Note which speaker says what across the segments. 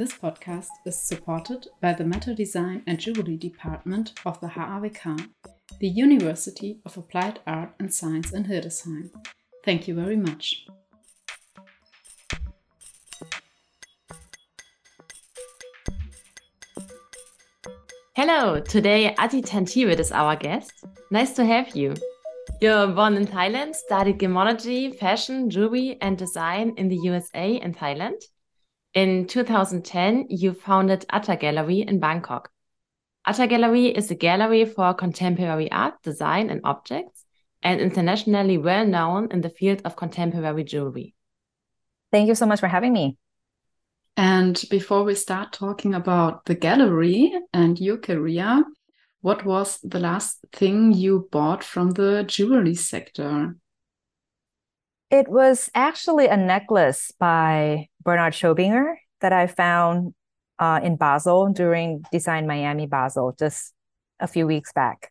Speaker 1: This podcast is supported by the Metal Design and Jewelry Department of the HAWK, the University of Applied Art and Science in Hildesheim. Thank you very much.
Speaker 2: Hello, today Atty Tantivit is our guest. Nice to have you. You're born in Thailand, studied gemology, fashion, jewelry, and design in the USA and Thailand. In 2010, you founded Atta Gallery in Bangkok. Atta Gallery is a gallery for contemporary art, design, and objects, and internationally well known in the field of contemporary jewelry.
Speaker 3: Thank you so much for having me.
Speaker 1: And before we start talking about the gallery and your career, what was the last thing you bought from the jewelry sector?
Speaker 3: It was actually a necklace by Bernard Schobinger that I found uh, in Basel during Design Miami Basel just a few weeks back.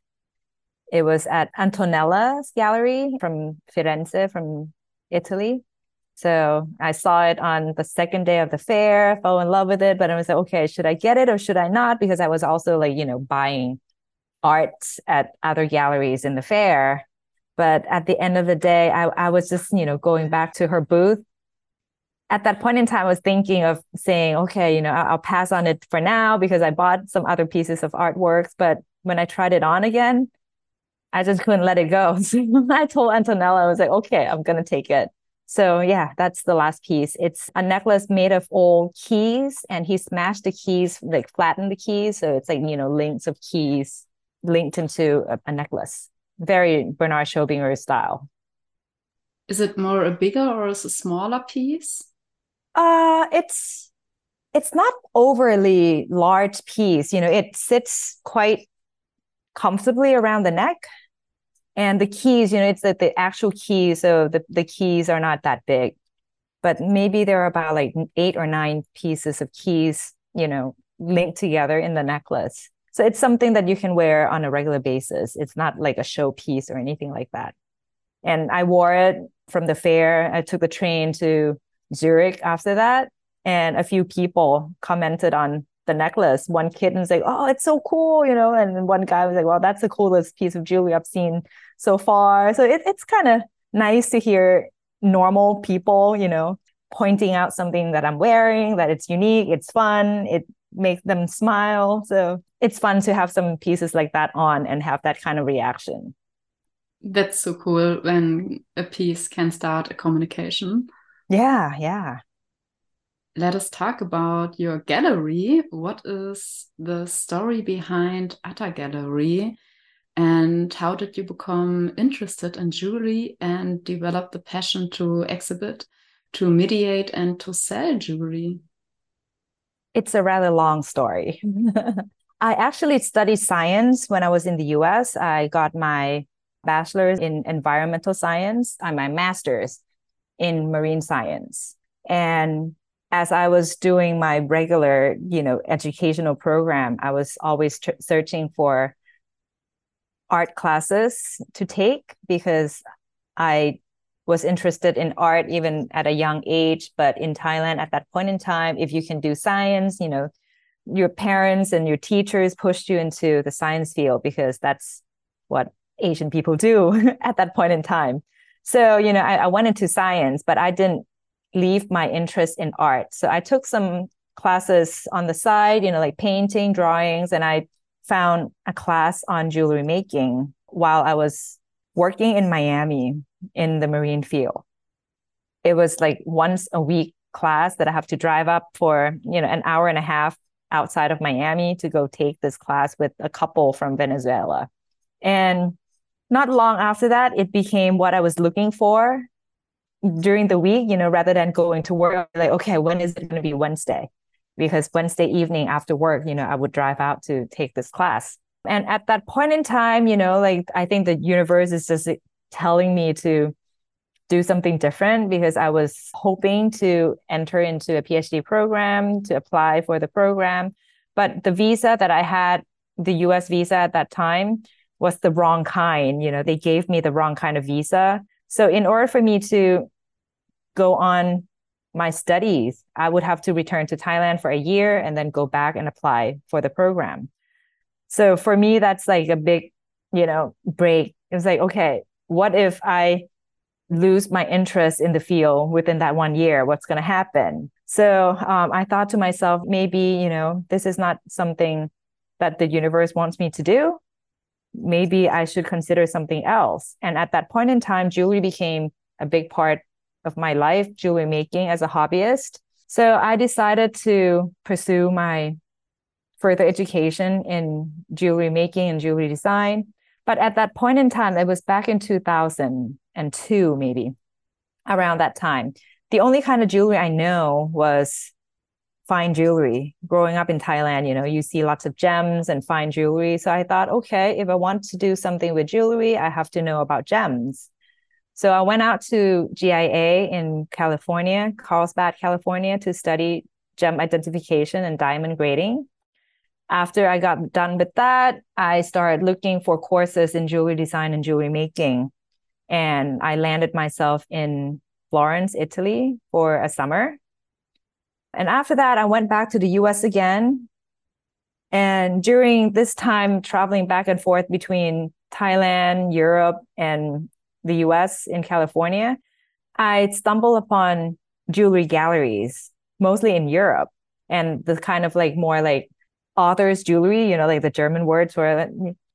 Speaker 3: It was at Antonella's gallery from Firenze, from Italy. So I saw it on the second day of the fair, fell in love with it, but I was like, okay, should I get it or should I not? Because I was also like, you know, buying art at other galleries in the fair. But at the end of the day, I, I was just, you know, going back to her booth. At that point in time, I was thinking of saying, okay, you know, I'll, pass on it for now because I bought some other pieces of artworks. But when I tried it on again, I just couldn't let it go. So I told Antonella, I was like, okay, I'm going to take it. So yeah, that's the last piece. It's a necklace made of old keys and he smashed the keys, like flattened the keys. So it's like, you know, links of keys linked into a, a necklace. Very Bernard Schobinger style.
Speaker 1: Is it more a bigger or is a smaller piece?
Speaker 3: Uh it's it's not overly large piece. You know, it sits quite comfortably around the neck. And the keys you know it's that the actual keys so the, the keys are not that big. But maybe there are about like eight or nine pieces of keys you know linked together in the necklace. So it's something that you can wear on a regular basis. It's not like a show piece or anything like that. And i wore it from the fair. I took the train to zurich after that and a few people commented on the necklace. One kid was like, "Oh, it's so cool," you know, and one guy was like, "Well, that's the coolest piece of jewelry I've seen so far." So it, it's kind of nice to hear normal people, you know, pointing out something that I'm wearing, that it's unique, it's fun, it makes them smile. So it's fun to have some pieces like that on and have that kind of reaction.
Speaker 1: That's so cool when a piece can start a communication.
Speaker 3: Yeah, yeah
Speaker 1: let us talk about your gallery. What is the story behind Atta Gallery? And how did you become interested in jewelry and develop the passion to exhibit, to mediate, and to sell jewelry?
Speaker 3: It's a rather long story. I actually studied science when I was in the US. I got my bachelor's in environmental science and my master's in marine science. And as I was doing my regular, you know, educational program, I was always tr- searching for art classes to take because I was interested in art even at a young age. But in Thailand at that point in time, if you can do science, you know, your parents and your teachers pushed you into the science field because that's what Asian people do at that point in time. So, you know, I, I went into science, but I didn't leave my interest in art. So I took some classes on the side, you know, like painting, drawings, and I found a class on jewelry making while I was working in Miami in the marine field. It was like once a week class that I have to drive up for, you know, an hour and a half outside of Miami to go take this class with a couple from Venezuela. And not long after that, it became what I was looking for during the week, you know, rather than going to work, like, okay, when is it going to be Wednesday? Because Wednesday evening after work, you know, I would drive out to take this class. And at that point in time, you know, like I think the universe is just telling me to do something different because I was hoping to enter into a PhD program, to apply for the program. But the visa that I had, the US visa at that time, was the wrong kind. You know, they gave me the wrong kind of visa. So in order for me to go on my studies, I would have to return to Thailand for a year and then go back and apply for the program. So for me, that's like a big, you know, break. It's like, okay, what if I lose my interest in the field within that one year? What's going to happen? So um, I thought to myself, maybe, you know, this is not something that the universe wants me to do. Maybe I should consider something else. And at that point in time, jewelry became a big part of my life, jewelry making as a hobbyist. So I decided to pursue my further education in jewelry making and jewelry design. But at that point in time, it was back in 2002, maybe around that time. The only kind of jewelry I know was fine jewelry. Growing up in Thailand, you know, you see lots of gems and fine jewelry. So I thought, okay, if I want to do something with jewelry, I have to know about gems. So I went out to GIA in California, Carlsbad, California, to study gem identification and diamond grading after I got done with that, I started looking for courses in jewelry design and jewelry making. And I landed myself in Florence, Italy for a summer. And after that, I went back to the US again. And during this time, traveling back and forth between Thailand, Europe, and the US in California, I stumbled upon jewelry galleries, mostly in Europe. And the kind of like more like author's jewelry, you know, like the German words were.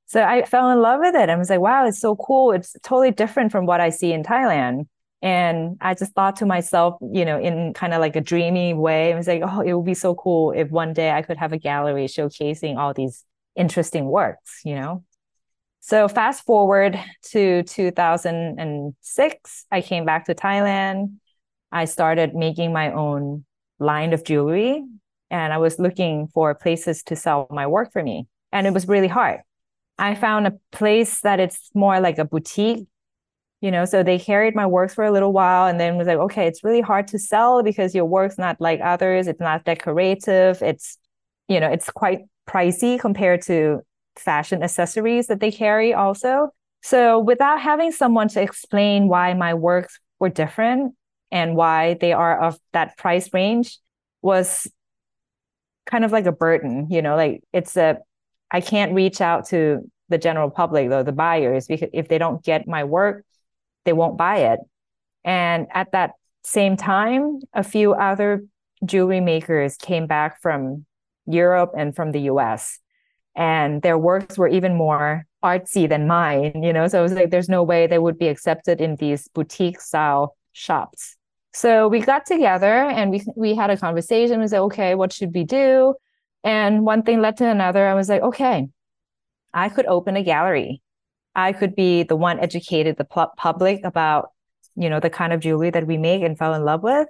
Speaker 3: So I fell in love with it. I was like, wow, it's so cool. It's totally different from what I see in Thailand. And I just thought to myself, you know, in kind of like a dreamy way, I was like, oh, it would be so cool if one day I could have a gallery showcasing all these interesting works, you know? So fast forward to 2006, I came back to Thailand. I started making my own line of jewelry and I was looking for places to sell my work for me. And it was really hard. I found a place that it's more like a boutique, you know, so they carried my works for a little while and then was like, okay, it's really hard to sell because your work's not like others. It's not decorative. It's, you know, it's quite pricey compared to fashion accessories that they carry also. So without having someone to explain why my works were different and why they are of that price range was kind of like a burden, you know, like it's a, I can't reach out to the general public though, the buyers, because if they don't get my work, they won't buy it. And at that same time, a few other jewelry makers came back from Europe and from the US. And their works were even more artsy than mine, you know. So it was like there's no way they would be accepted in these boutique style shops. So we got together and we we had a conversation. We said, okay, what should we do? And one thing led to another. I was like, okay, I could open a gallery. I could be the one educated the public about, you know, the kind of jewelry that we make and fell in love with.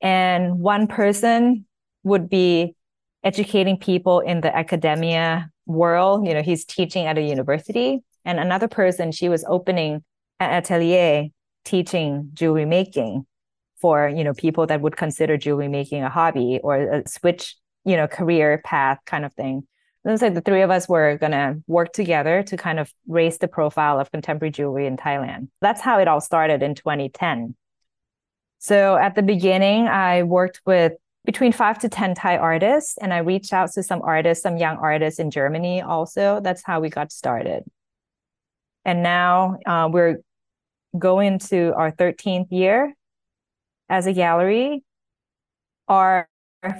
Speaker 3: And one person would be educating people in the academia world. You know, he's teaching at a university. And another person, she was opening an atelier teaching jewelry making for you know people that would consider jewelry making a hobby or a switch you know career path kind of thing was like the three of us were going to work together to kind of raise the profile of contemporary jewelry in thailand that's how it all started in 2010 so at the beginning i worked with between five to 10 Thai artists, and I reached out to some artists, some young artists in Germany also. That's how we got started. And now uh, we're going to our 13th year as a gallery, our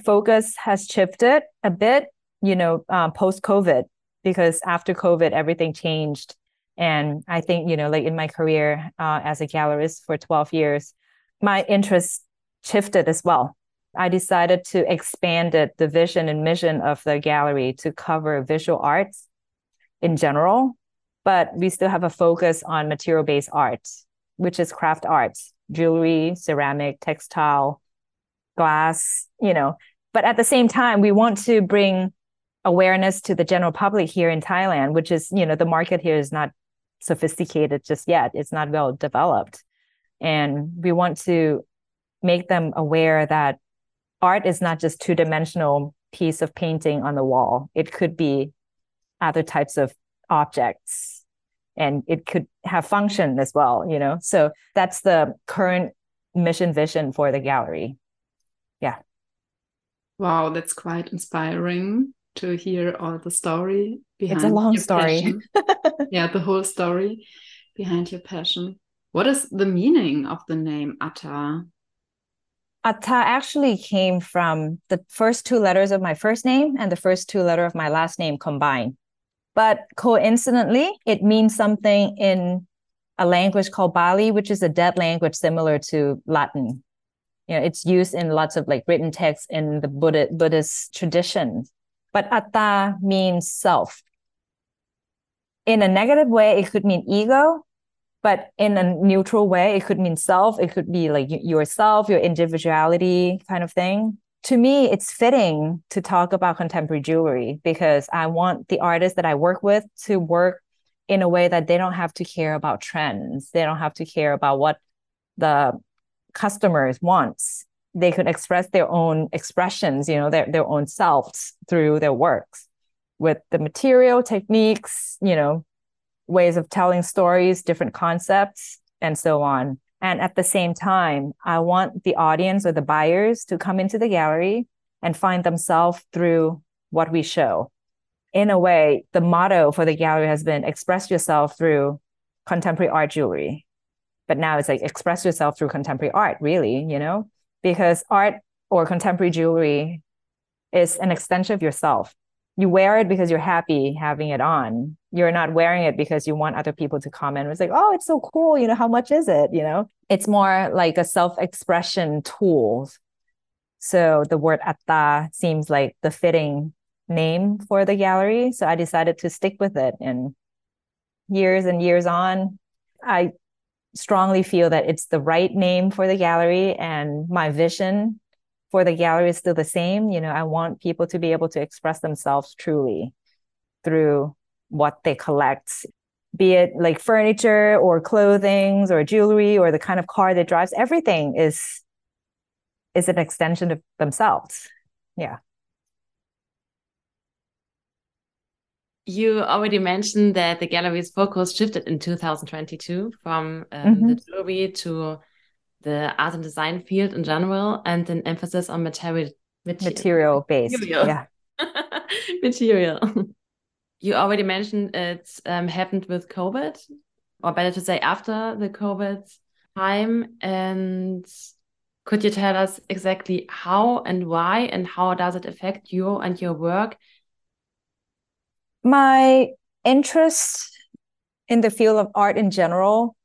Speaker 3: focus has shifted a bit, you know, um, post COVID, because after COVID, everything changed. And I think, you know, like in my career uh, as a gallerist for 12 years, my interest shifted as well. I decided to expand it, the vision and mission of the gallery to cover visual arts in general, but we still have a focus on material based art, which is craft arts jewelry, ceramic, textile, glass, you know. But at the same time, we want to bring awareness to the general public here in Thailand, which is, you know, the market here is not sophisticated just yet. It's not well developed. And we want to make them aware that art is not just two-dimensional piece of painting on the wall. It could be other types of objects and it could have function as well you know so that's the current mission vision for the gallery yeah.
Speaker 1: Wow, that's quite inspiring to hear all the story behind.
Speaker 3: It's a long story.
Speaker 1: yeah, the whole story behind your passion. What is the meaning of the name Atta?
Speaker 3: Atta actually came from the first two letters of my first name and the first two letter of my last name combined. But coincidentally, it means something in a language called Pali, which is a dead language similar to Latin. You know, it's used in lots of like written texts in the Buddha, Buddhist tradition. But atta means self. In a negative way, it could mean ego, but in a neutral way, it could mean self. It could be like yourself, your individuality kind of thing to me, it's fitting to talk about contemporary jewelry because I want the artists that I work with to work in a way that they don't have to care about trends. They don't have to care about what the customers wants. They could express their own expressions, you know, their, their own selves through their works with the material techniques, you know, ways of telling stories, different concepts, and so on. And at the same time, I want the audience or the buyers to come into the gallery and find themselves through what we show. In a way, the motto for the gallery has been express yourself through contemporary art jewelry. But now it's like express yourself through contemporary art, really, you know, because art or contemporary jewelry is an extension of yourself you wear it because you're happy having it on. You're not wearing it because you want other people to comment. It's like, oh, it's so cool. You know, how much is it? You know, it's more like a self-expression tool. So the word atta seems like the fitting name for the gallery. So I decided to stick with it. And years and years on, I strongly feel that it's the right name for the gallery and my vision for the gallery is still the same. You know, I want people to be able to express themselves truly through what they collect, be it like furniture or clothing or jewelry or the kind of car that drives. Everything is is an extension of themselves. Yeah.
Speaker 2: You already mentioned that the gallery's focus shifted in 2022 from um, mm -hmm. the jewelry to the art and design field in general and an emphasis on material
Speaker 3: material, material based material. yeah
Speaker 2: material you already mentioned it um, happened with covid or better to say after the covid time and could you tell us exactly how and why and how does it affect you and your work
Speaker 3: my interest in the field of art in general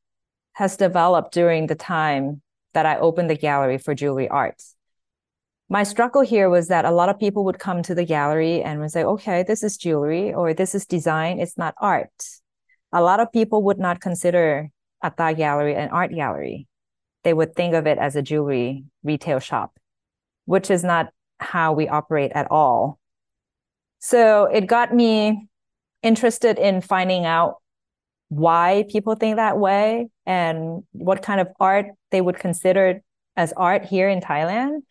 Speaker 3: has developed during the time that I opened the gallery for jewelry arts. My struggle here was that a lot of people would come to the gallery and would say, okay, this is jewelry or this is design, it's not art. A lot of people would not consider Atta Gallery an art gallery. They would think of it as a jewelry retail shop, which is not how we operate at all. So it got me interested in finding out why people think that way and what kind of art they would consider as art here in Thailand.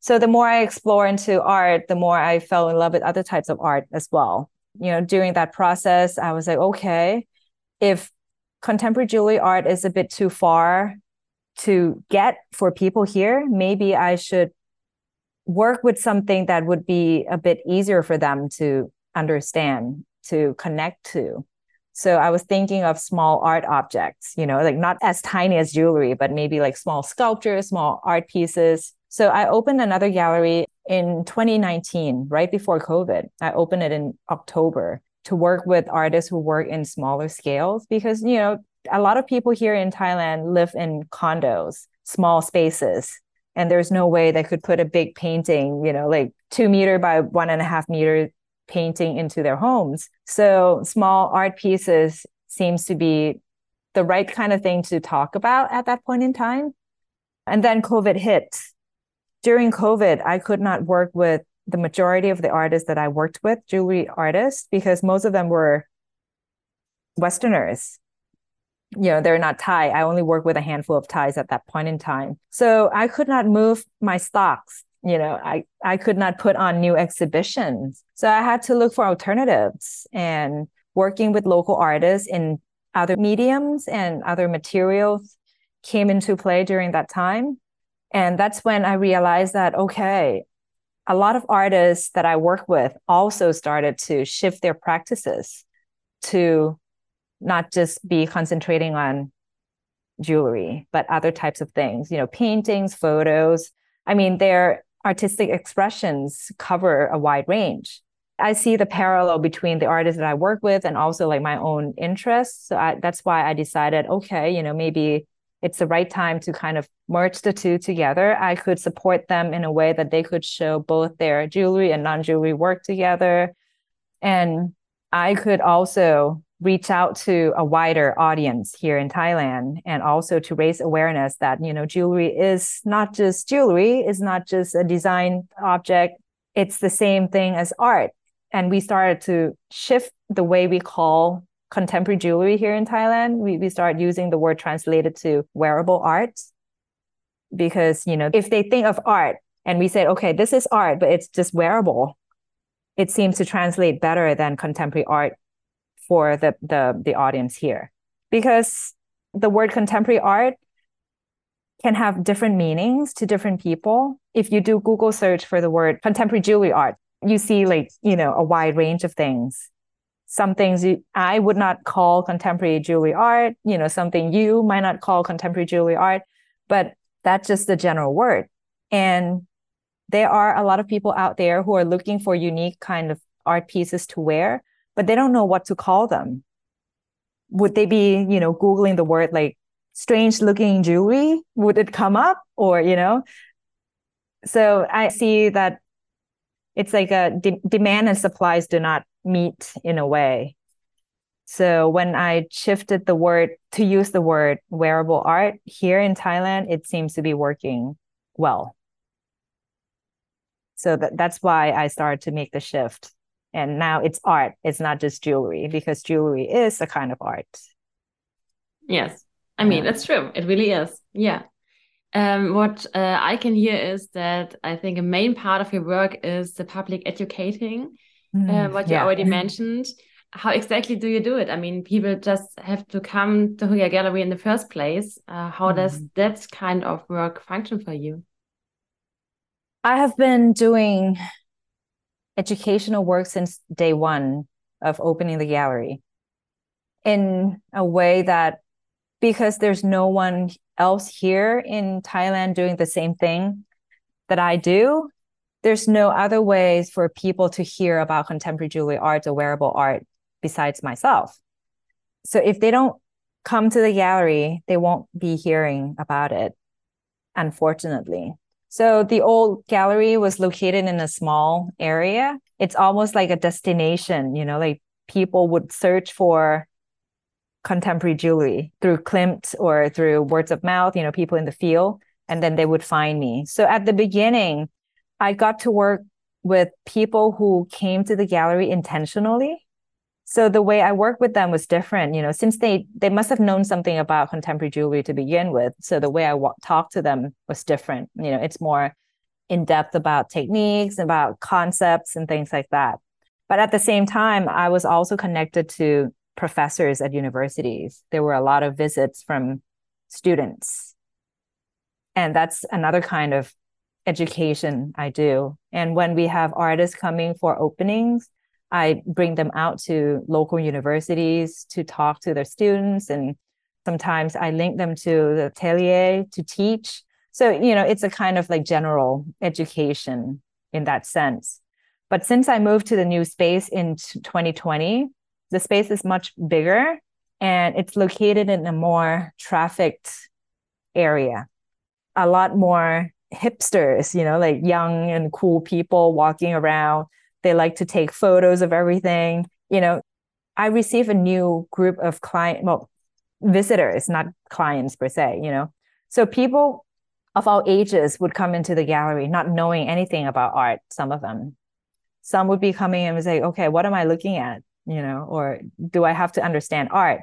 Speaker 3: So the more I explore into art, the more I fell in love with other types of art as well. You know, during that process, I was like, okay, if contemporary jewelry art is a bit too far to get for people here, maybe I should work with something that would be a bit easier for them to understand, to connect to. So I was thinking of small art objects, you know, like not as tiny as jewelry, but maybe like small sculptures, small art pieces. So I opened another gallery in 2019, right before COVID. I opened it in October to work with artists who work in smaller scales because, you know, a lot of people here in Thailand live in condos, small spaces. And there's no way they could put a big painting, you know, like two meter by one and a half meter painting into their homes. So small art pieces seems to be the right kind of thing to talk about at that point in time. And then COVID hit. During COVID, I could not work with the majority of the artists that I worked with, jewelry artists, because most of them were Westerners. You know, they're not Thai. I only work with a handful of Thais at that point in time. So I could not move my stocks you know i i could not put on new exhibitions so i had to look for alternatives and working with local artists in other mediums and other materials came into play during that time And that's when I realized that, okay, a lot of artists that I work with also started to shift their practices to not just be concentrating on jewelry, but other types of things, you know, paintings, photos. I mean, their artistic expressions cover a wide range. I see the parallel between the artists that I work with and also like my own interests. So I, that's why I decided, okay, you know, maybe it's the right time to kind of merge the two together. I could support them in a way that they could show both their jewelry and non jewelry work together. And I could also reach out to a wider audience here in Thailand and also to raise awareness that, you know, jewelry is not just jewelry, it's not just a design object, it's the same thing as art. And we started to shift the way we call contemporary jewelry here in Thailand. We, we start using the word translated to wearable art because, you know, if they think of art and we say, okay, this is art, but it's just wearable, it seems to translate better than contemporary art for the, the, the audience here. Because the word contemporary art can have different meanings to different people. If you do Google search for the word contemporary jewelry art, you see like, you know, a wide range of things some things you, I would not call contemporary jewelry art, you know, something you might not call contemporary jewelry art, but that's just the general word. And there are a lot of people out there who are looking for unique kind of art pieces to wear, but they don't know what to call them. Would they be, you know, Googling the word like strange looking jewelry? Would it come up or, you know? So I see that it's like a de- demand and supplies do not meet in a way. So when I shifted the word to use the word wearable art here in Thailand, it seems to be working well. So that, that's why I started to make the shift. And now it's art. It's not just jewelry because jewelry is a kind of art.
Speaker 2: Yes. I mean, that's true. It really is. Yeah. Um, what uh, I can hear is that I think a main part of your work is the public educating mm, what you yeah. already mentioned. How exactly do you do it? I mean, people just have to come to your gallery in the first place. Uh, how mm. does that kind of work function for you?
Speaker 3: I have been doing educational work since day one of opening the gallery in a way that because there's no one else here in Thailand doing the same thing that I do, there's no other ways for people to hear about contemporary jewelry art or wearable art besides myself. So if they don't come to the gallery, they won't be hearing about it, unfortunately. So the old gallery was located in a small area. It's almost like a destination, you know, like people would search for contemporary jewelry through Klimt or through words of mouth, you know, people in the field, and then they would find me. So at the beginning, I got to work with people who came to the gallery intentionally. So the way I work with them was different, you know, since they they must have known something about contemporary jewelry to begin with. So the way I w- talked to them was different. You know, it's more in depth about techniques, about concepts, and things like that. But at the same time, I was also connected to professors at universities. There were a lot of visits from students. And that's another kind of education I do. And when we have artists coming for openings, I bring them out to local universities to talk to their students. And sometimes I link them to the atelier to teach. So, you know, it's a kind of like general education in that sense. But since I moved to the new space in 2020, the space is much bigger and it's located in a more trafficked area. A lot more hipsters, you know, like young and cool people walking around. They like to take photos of everything. You know, I receive a new group of client, well, visitors, not clients per se, you know. So people of all ages would come into the gallery not knowing anything about art, some of them. Some would be coming and say, okay, what am I looking at? You know, or do I have to understand art?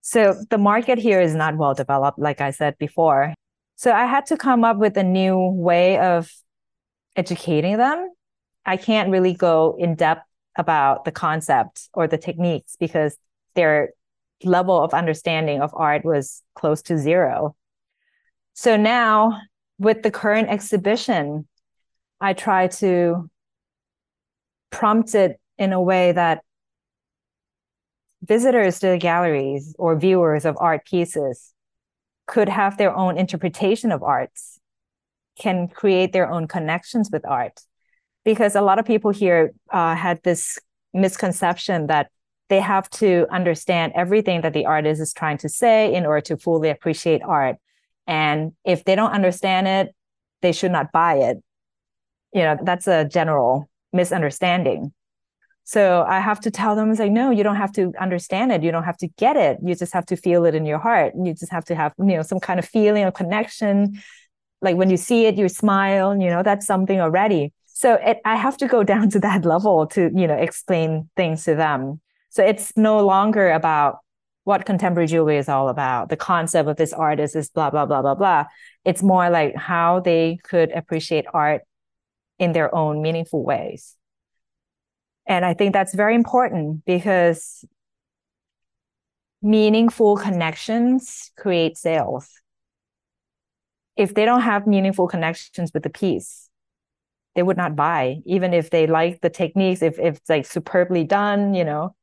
Speaker 3: So the market here is not well developed, like I said before. So I had to come up with a new way of educating them. I can't really go in depth about the concept or the techniques because their level of understanding of art was close to zero. So now with the current exhibition, I try to prompt it in a way that visitors to the galleries or viewers of art pieces could have their own interpretation of arts, can create their own connections with art. Because a lot of people here uh, had this misconception that they have to understand everything that the artist is trying to say in order to fully appreciate art. And if they don't understand it, they should not buy it. You know, that's a general misunderstanding. So I have to tell them, it's like, no, you don't have to understand it. You don't have to get it. You just have to feel it in your heart. You just have to have, you know, some kind of feeling or connection. Like when you see it, you smile, you know, that's something already. So it, I have to go down to that level to, you know, explain things to them. So it's no longer about what contemporary jewelry is all about. The concept of this artist is blah, blah, blah, blah, blah. It's more like how they could appreciate art in their own meaningful ways. And I think that's very important because meaningful connections create sales. If they don't have meaningful connections with the piece, they would not buy, even if they like the techniques, if, if it's like superbly done, you know.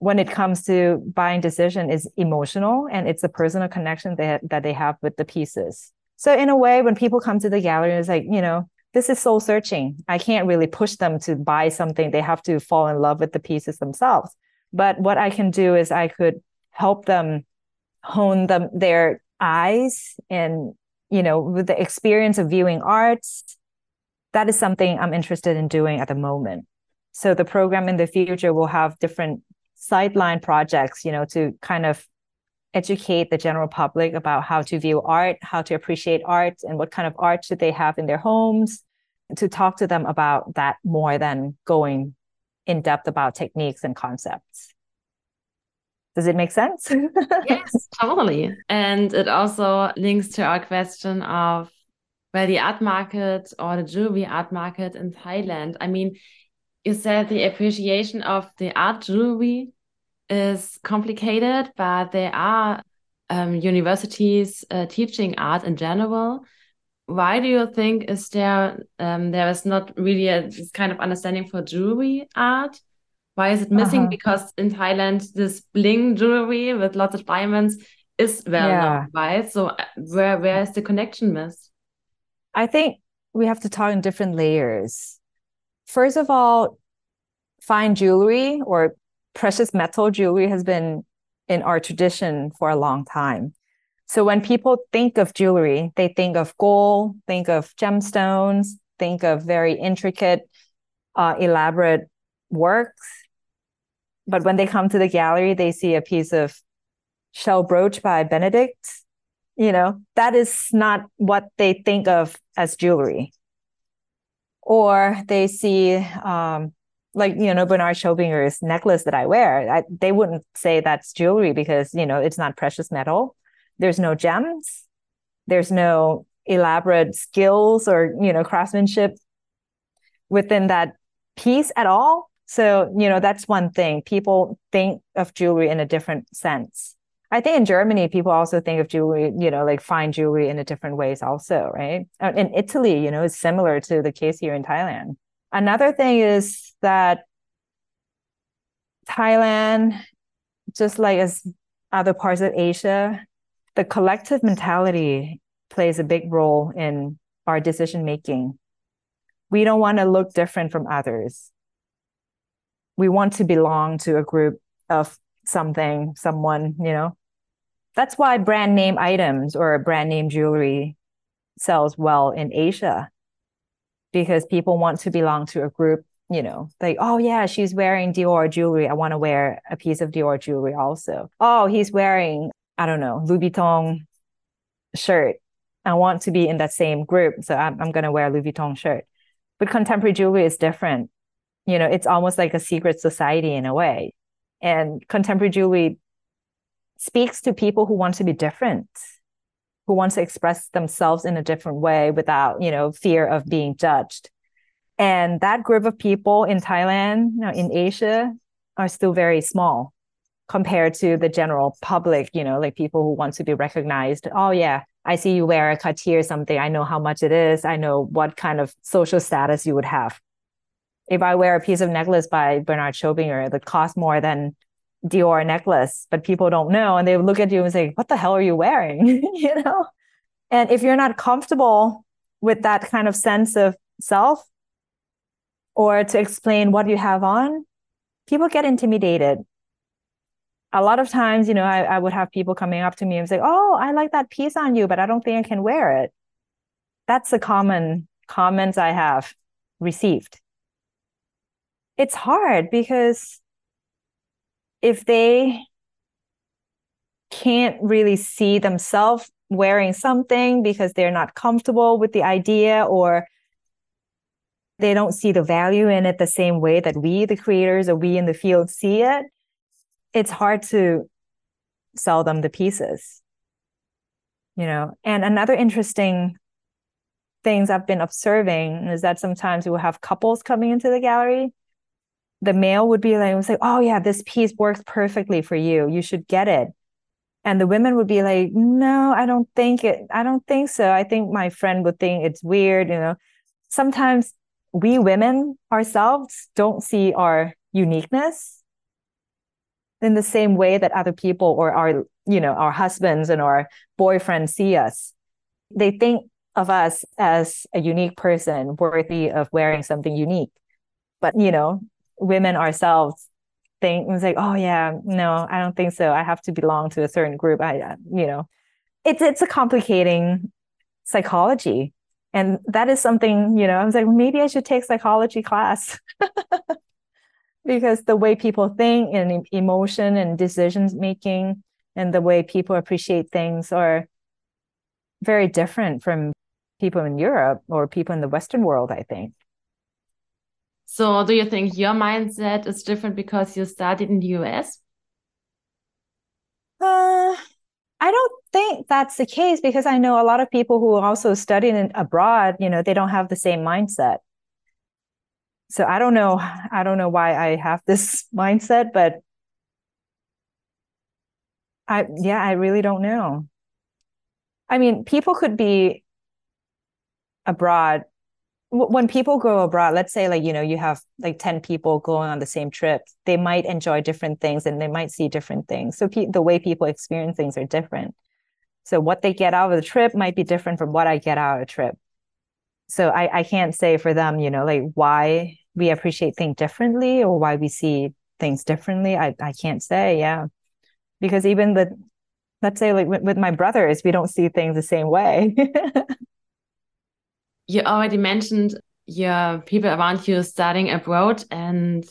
Speaker 3: When it comes to buying decision is emotional and it's a personal connection that, that they have with the pieces. So in a way, when people come to the gallery, it's like, you know, this is soul searching. I can't really push them to buy something. They have to fall in love with the pieces themselves. But what I can do is I could help them hone them their eyes and you know with the experience of viewing arts that is something i'm interested in doing at the moment so the program in the future will have different sideline projects you know to kind of educate the general public about how to view art, how to appreciate art, and what kind of art should they have in their homes, to talk to them about that more than going in depth about techniques and concepts. Does it make sense?
Speaker 2: yes, totally. And it also links to our question of where the art market or the jewelry art market in Thailand. I mean, you said the appreciation of the art jewelry is complicated, but there are um, universities uh, teaching art in general. Why do you think is there um, there is not really a this kind of understanding for jewelry art? Why is it missing? Uh -huh. Because in Thailand, this bling jewelry with lots of diamonds is well yeah. known, right? So uh, where where is the connection missed?
Speaker 3: I think we have to talk in different layers. First of all, fine jewelry or precious metal jewelry has been in our tradition for a long time. So when people think of jewelry, they think of gold, think of gemstones, think of very intricate, uh, elaborate works. But when they come to the gallery, they see a piece of shell brooch by Benedict. You know, that is not what they think of as jewelry. Or they see um, like you know Bernard Schobinger's necklace that I wear, I, they wouldn't say that's jewelry because you know it's not precious metal. There's no gems. There's no elaborate skills or you know craftsmanship within that piece at all. So you know that's one thing. People think of jewelry in a different sense. I think in Germany, people also think of jewelry, you know, like fine jewelry in a different ways, also, right? Uh, in Italy, you know, it's similar to the case here in Thailand. Another thing is that Thailand, just like as other parts of Asia, the collective mentality plays a big role in our decision making. We don't want to look different from others. We want to belong to a group of something, someone, you know. That's why brand name items or brand name jewelry sells well in Asia because people want to belong to a group you know, like, oh yeah, she's wearing Dior jewelry. I want to wear a piece of Dior jewelry also. Oh, he's wearing, I don't know, Louis Vuitton shirt. I want to be in that same group. So I'm, I'm going to wear a Louis Vuitton shirt. But contemporary jewelry is different. You know, it's almost like a secret society in a way. And contemporary jewelry speaks to people who want to be different, who want to express themselves in a different way without, you know, fear of being judged and that group of people in Thailand, you know, in Asia, are still very small compared to the general public, you know, like people who want to be recognized. Oh, yeah, I see you wear a Cartier something. I know how much it is. I know what kind of social status you would have. If I wear a piece of necklace by Bernard Schobinger that costs more than Dior necklace, but people don't know, and they look at you and say, "What the hell are you wearing?" you know. And if you're not comfortable with that kind of sense of self, or to explain what you have on, people get intimidated. A lot of times, you know, I, I would have people coming up to me and say, Oh, I like that piece on you, but I don't think I can wear it. That's the common comments I have received. It's hard because if they can't really see themselves wearing something because they're not comfortable with the idea or they don't see the value in it the same way that we the creators or we in the field see it it's hard to sell them the pieces you know? And another interesting things i've been observing is that sometimes we will have couples coming into the gallery the male would be like, say, "Oh yeah, this piece works perfectly for you. You should get it." And the women would be like, "No, I don't think it. I don't think so. I think my friend would think it's weird." You know, sometimes we women ourselves don't see our uniqueness in the same way that other people or our, you know, our husbands and our boyfriends see us. They think of us as a unique person worthy of wearing something unique. But, you know, women ourselves think it's like, oh yeah, no, I don't think so. I have to belong to a certain group. I, you know, it's it's a complicating psychology, and that is something you know. I was like, maybe I should take psychology class because the way people think and emotion and decisions making and the way people appreciate things are very different from people in Europe or people in the Western world. I think.
Speaker 2: So, do you think your mindset is different because you studied in the US?
Speaker 3: Uh, I don't think that's the case because I know a lot of people who also studied in, abroad, you know, they don't have the same mindset. So I don't know. I don't know why I have this mindset, but I, yeah, I really don't know. I mean, people could be abroad when people go abroad let's say like you know you have like 10 people going on the same trip they might enjoy different things and they might see different things. So pe- the way people experience things are different. So what they get out of the trip might be different from what i get out of a trip. So i i can't say for them you know like why we appreciate things differently or why we see things differently. I i can't say yeah. Because even with let's say like with, with my brothers we don't see things the same way
Speaker 2: you already mentioned your people around you studying abroad and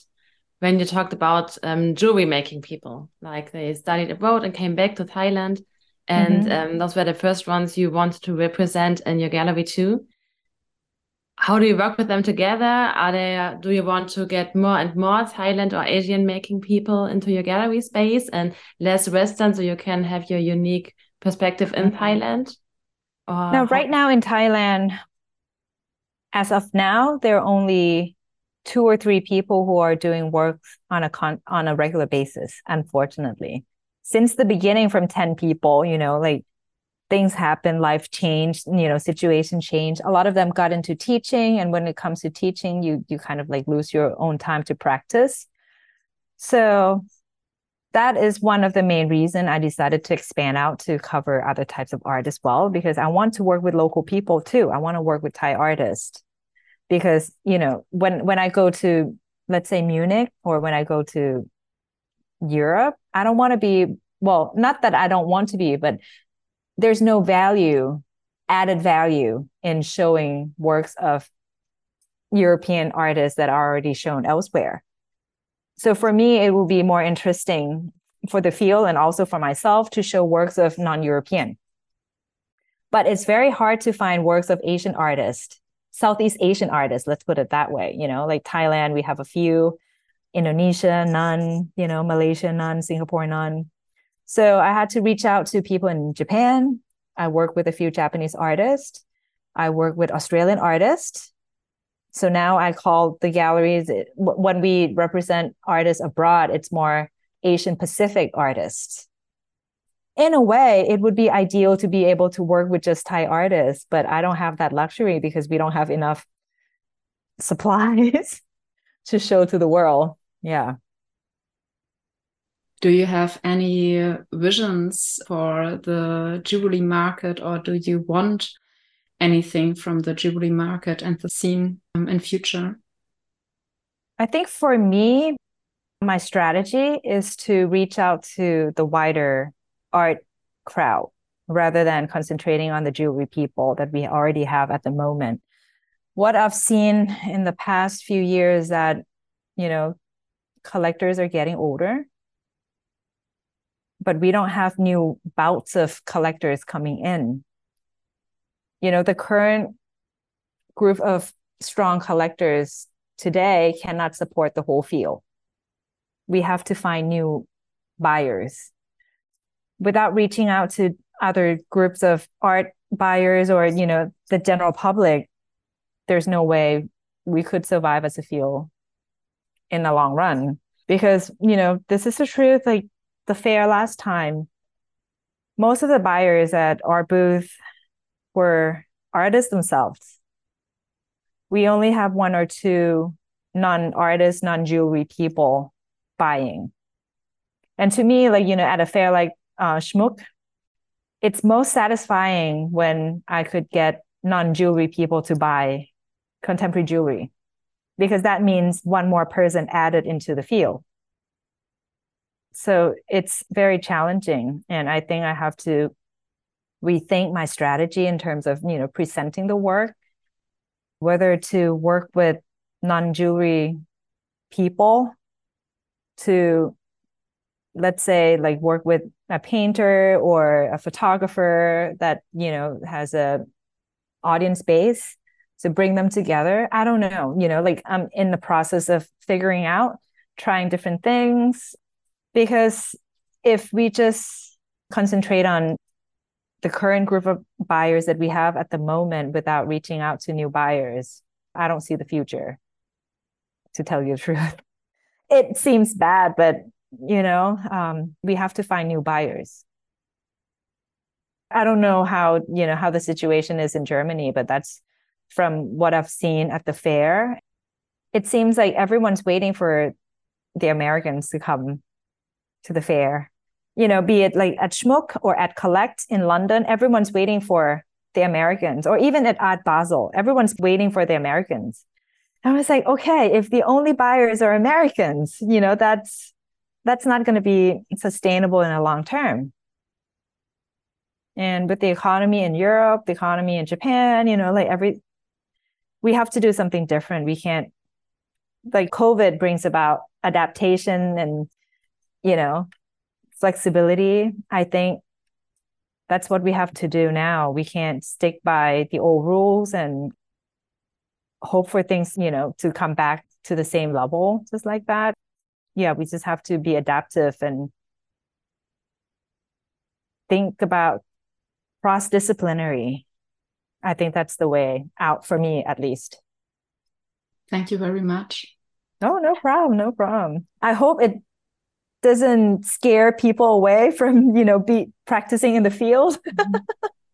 Speaker 2: when you talked about um, jewelry making people like they studied abroad and came back to thailand and mm -hmm. um, those were the first ones you wanted to represent in your gallery too how do you work with them together are there do you want to get more and more thailand or asian making people into your gallery space and less western so you can have your unique perspective in mm -hmm. thailand
Speaker 3: or now right now in thailand as of now, there are only two or three people who are doing work on a con- on a regular basis. Unfortunately, since the beginning, from ten people, you know, like things happen, life changed, you know, situation changed. A lot of them got into teaching, and when it comes to teaching, you you kind of like lose your own time to practice. So that is one of the main reason I decided to expand out to cover other types of art as well, because I want to work with local people too. I want to work with Thai artists because you know when when i go to let's say munich or when i go to europe i don't want to be well not that i don't want to be but there's no value added value in showing works of european artists that are already shown elsewhere. So for me it will be more interesting for the field and also for myself to show works of non-european. But it's very hard to find works of asian artists Southeast Asian artists, let's put it that way. You know, like Thailand, we have a few, Indonesia, none, you know, Malaysia, none, Singapore, none. So I had to reach out to people in Japan. I work with a few Japanese artists. I work with Australian artists. So now I call the galleries, when we represent artists abroad, it's more Asian Pacific artists in a way, it would be ideal to be able to work with just Thai artists, but I don't have that luxury because we don't have enough supplies to show to the world. Yeah.
Speaker 1: Do you have any visions for the jewelry market, or do you want anything from the jewelry market and the scene um, in future?
Speaker 3: I think for me, my strategy is to reach out to the wider art crowd rather than concentrating on the jewelry people that we already have at the moment. What I've seen in the past few years that, you know, collectors are getting older, but we don't have new bouts of collectors coming in. You know, the current group of strong collectors today cannot support the whole field. We have to find new buyers without reaching out to other groups of art buyers or you know the general public there's no way we could survive as a field in the long run. Because you know this is the truth like the fair last time most of the buyers at our booth were artists themselves. We only have one or two non-artists non-jewelry people buying. And to me like you know at a fair like uh, Schmuck, it's most satisfying when I could get non-jewelry people to buy contemporary jewelry because that means one more person added into the field. So it's very challenging. And I think I have to rethink my strategy in terms of, you know, presenting the work, whether to work with non-jewelry people to let's say like work with a painter or a photographer that you know has a audience base to bring them together i don't know you know like i'm in the process of figuring out trying different things because if we just concentrate on the current group of buyers that we have at the moment without reaching out to new buyers i don't see the future to tell you the truth. It seems bad but you know um, we have to find new buyers. I don't know how you know how the situation is in germany but that's from what i've seen at the fair. It seems like everyone's waiting for the americans to come to the fair. You know be it like at schmuck or at collect in london everyone's waiting for the americans or even at art basel everyone's waiting for the americans. I was like okay if the only buyers are americans you know that's that's not going to be sustainable in a long term. And with the economy in Europe, the economy in Japan, you know, like every, we have to do something different. We can't, like COVID brings about adaptation and, you know, flexibility. I think that's what we have to do now. We can't stick by the old rules and hope for things, you know, to come back to the same level just like that yeah, we just have to be adaptive and think about cross disciplinary. I think that's the way out for me, at least.
Speaker 1: Thank you very much.
Speaker 3: No, no problem. No problem. I hope it doesn't scare people away from, you know, be practicing in the field. Mm-hmm.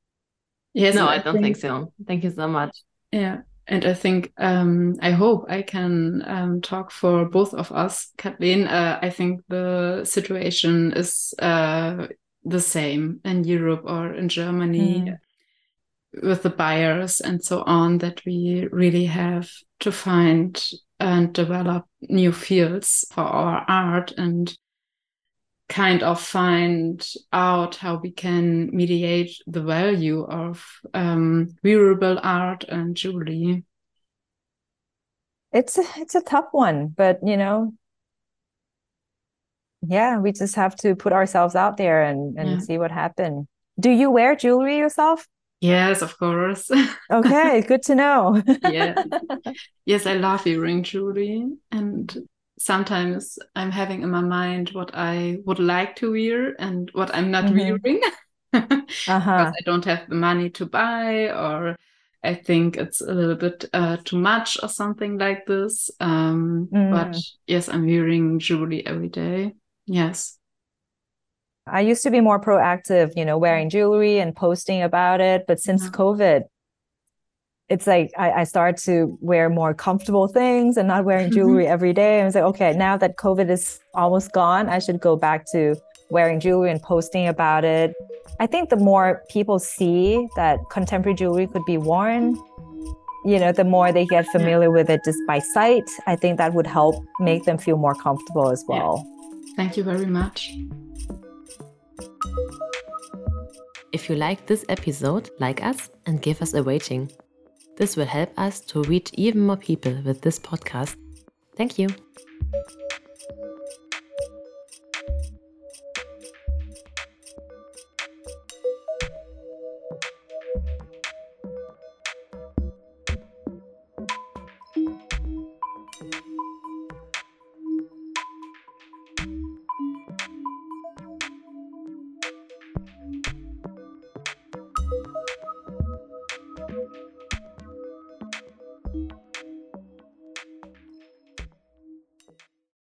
Speaker 2: yes. No, I don't think, think so. Thank you so much.
Speaker 1: Yeah and I think um, I hope I can um, talk for both of us, Kathleen. Uh, I think the situation is uh, the same in Europe or in Germany mm. with the buyers and so on. That we really have to find and develop new fields for our art and kind of find out how we can mediate the value of um, wearable art and jewelry.
Speaker 3: It's a, it's a tough one, but you know, yeah, we just have to put ourselves out there and, and yeah. see what happens. Do you wear jewelry yourself?
Speaker 1: Yes, of course.
Speaker 3: okay, good to know.
Speaker 1: yeah. Yes, I love wearing jewelry and sometimes I'm having in my mind what I would like to wear and what I'm not mm-hmm. wearing uh-huh. because I don't have the money to buy or I think it's a little bit uh, too much or something like this. Um, mm. But yes, I'm wearing jewelry every day. Yes.
Speaker 3: I used to be more proactive, you know, wearing jewelry and posting about it. But since mm-hmm. COVID, it's like I, I start to wear more comfortable things and not wearing mm-hmm. jewelry every day. And it's like, okay, now that COVID is almost gone, I should go back to wearing jewelry and posting about it. I think the more people see that contemporary jewelry could be worn, you know, the more they get familiar with it just by sight, I think that would help make them feel more comfortable as well.
Speaker 1: Yeah. Thank you very much.
Speaker 4: If you like this episode, like us and give us a rating. This will help us to reach even more people with this podcast. Thank you.